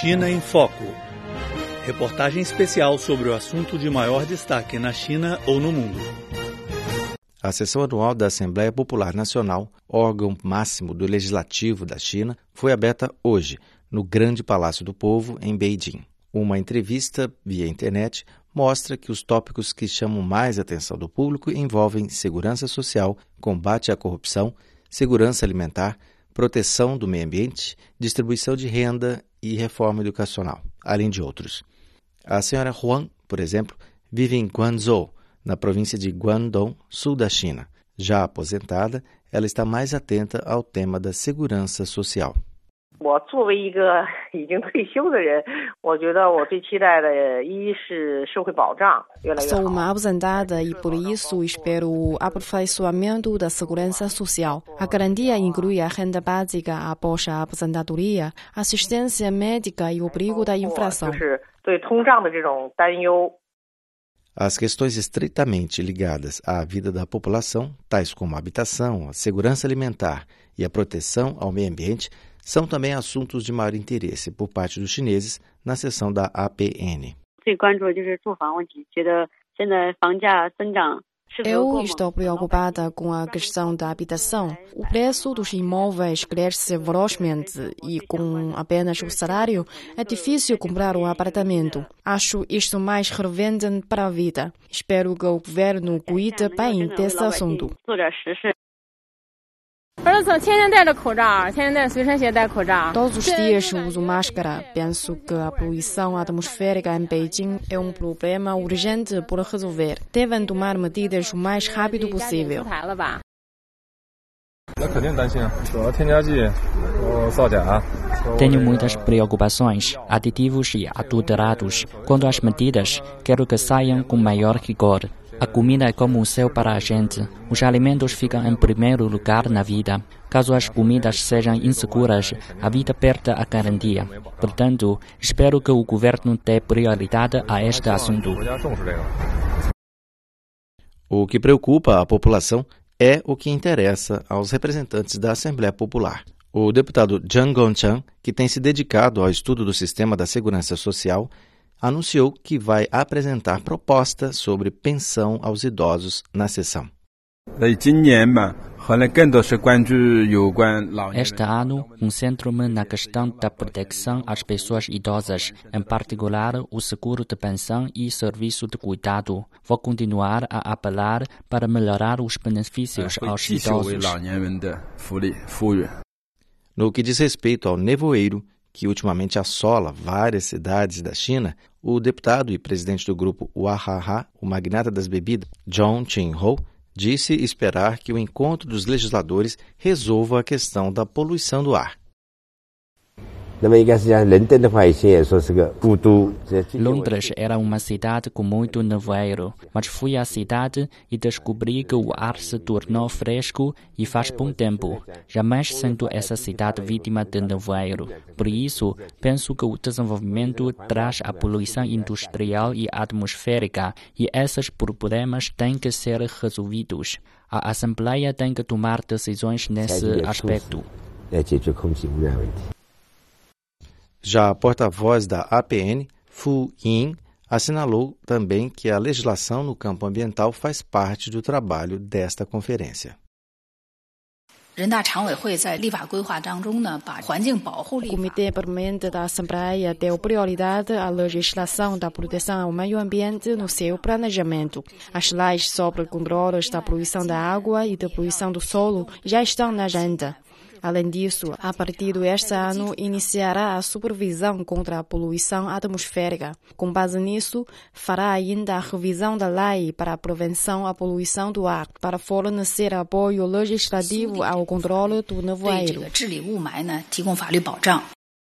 China em Foco. Reportagem especial sobre o assunto de maior destaque na China ou no mundo. A sessão anual da Assembleia Popular Nacional, órgão máximo do Legislativo da China, foi aberta hoje, no Grande Palácio do Povo, em Beijing. Uma entrevista via internet mostra que os tópicos que chamam mais atenção do público envolvem segurança social, combate à corrupção, segurança alimentar, proteção do meio ambiente, distribuição de renda e reforma educacional, além de outros. A senhora Huang, por exemplo, vive em Guangzhou, na província de Guangdong, sul da China. Já aposentada, ela está mais atenta ao tema da segurança social. Sou uma aposentada e por isso espero o aperfeiçoamento da segurança social. A garantia inclui a renda básica após a aposentadoria, assistência médica e o perigo da inflação. As questões estritamente ligadas à vida da população, tais como a habitação, a segurança alimentar e a proteção ao meio ambiente, são também assuntos de maior interesse por parte dos chineses na sessão da APN. Eu estou preocupada com a questão da habitação. O preço dos imóveis cresce velozmente e, com apenas o salário, é difícil comprar um apartamento. Acho isto mais relevante para a vida. Espero que o governo cuide bem desse assunto. Todos os dias uso máscara. Penso que a poluição atmosférica em Beijing é um problema urgente por resolver. Devem tomar medidas o mais rápido possível. Tenho muitas preocupações, aditivos e adulterados. Quando as medidas, quero que saiam com maior rigor. A comida é como o céu para a gente. Os alimentos ficam em primeiro lugar na vida. Caso as comidas sejam inseguras, a vida perde a garantia. Portanto, espero que o governo dê prioridade a este assunto. O que preocupa a população é o que interessa aos representantes da Assembleia Popular. O deputado Zhang Gongchang, que tem se dedicado ao estudo do sistema da segurança social, anunciou que vai apresentar proposta sobre pensão aos idosos na sessão. Este ano, concentro-me na questão da proteção às pessoas idosas, em particular o seguro de pensão e serviço de cuidado. Vou continuar a apelar para melhorar os benefícios aos idosos. No que diz respeito ao nevoeiro, que ultimamente assola várias cidades da China, o deputado e presidente do grupo Wahaha, o magnata das bebidas, John Chin-ho, disse esperar que o encontro dos legisladores resolva a questão da poluição do ar. Londres era uma cidade com muito nevoeiro, mas fui à cidade e descobri que o ar se tornou fresco e faz bom tempo. Jamais sinto essa cidade vítima de nevoeiro. Por isso, penso que o desenvolvimento traz a poluição industrial e atmosférica e esses problemas têm que ser resolvidos. A Assembleia tem que tomar decisões nesse aspecto. Já a porta-voz da APN, Fu Yin, assinalou também que a legislação no campo ambiental faz parte do trabalho desta conferência. O Comitê Permanente da Assembleia deu prioridade à legislação da proteção ao meio ambiente no seu planejamento. As leis sobre controles da poluição da água e da poluição do solo já estão na agenda. Além disso, a partir deste ano, iniciará a supervisão contra a poluição atmosférica. Com base nisso, fará ainda a revisão da lei para a prevenção à poluição do ar, para fornecer apoio legislativo ao controle do nevoeiro.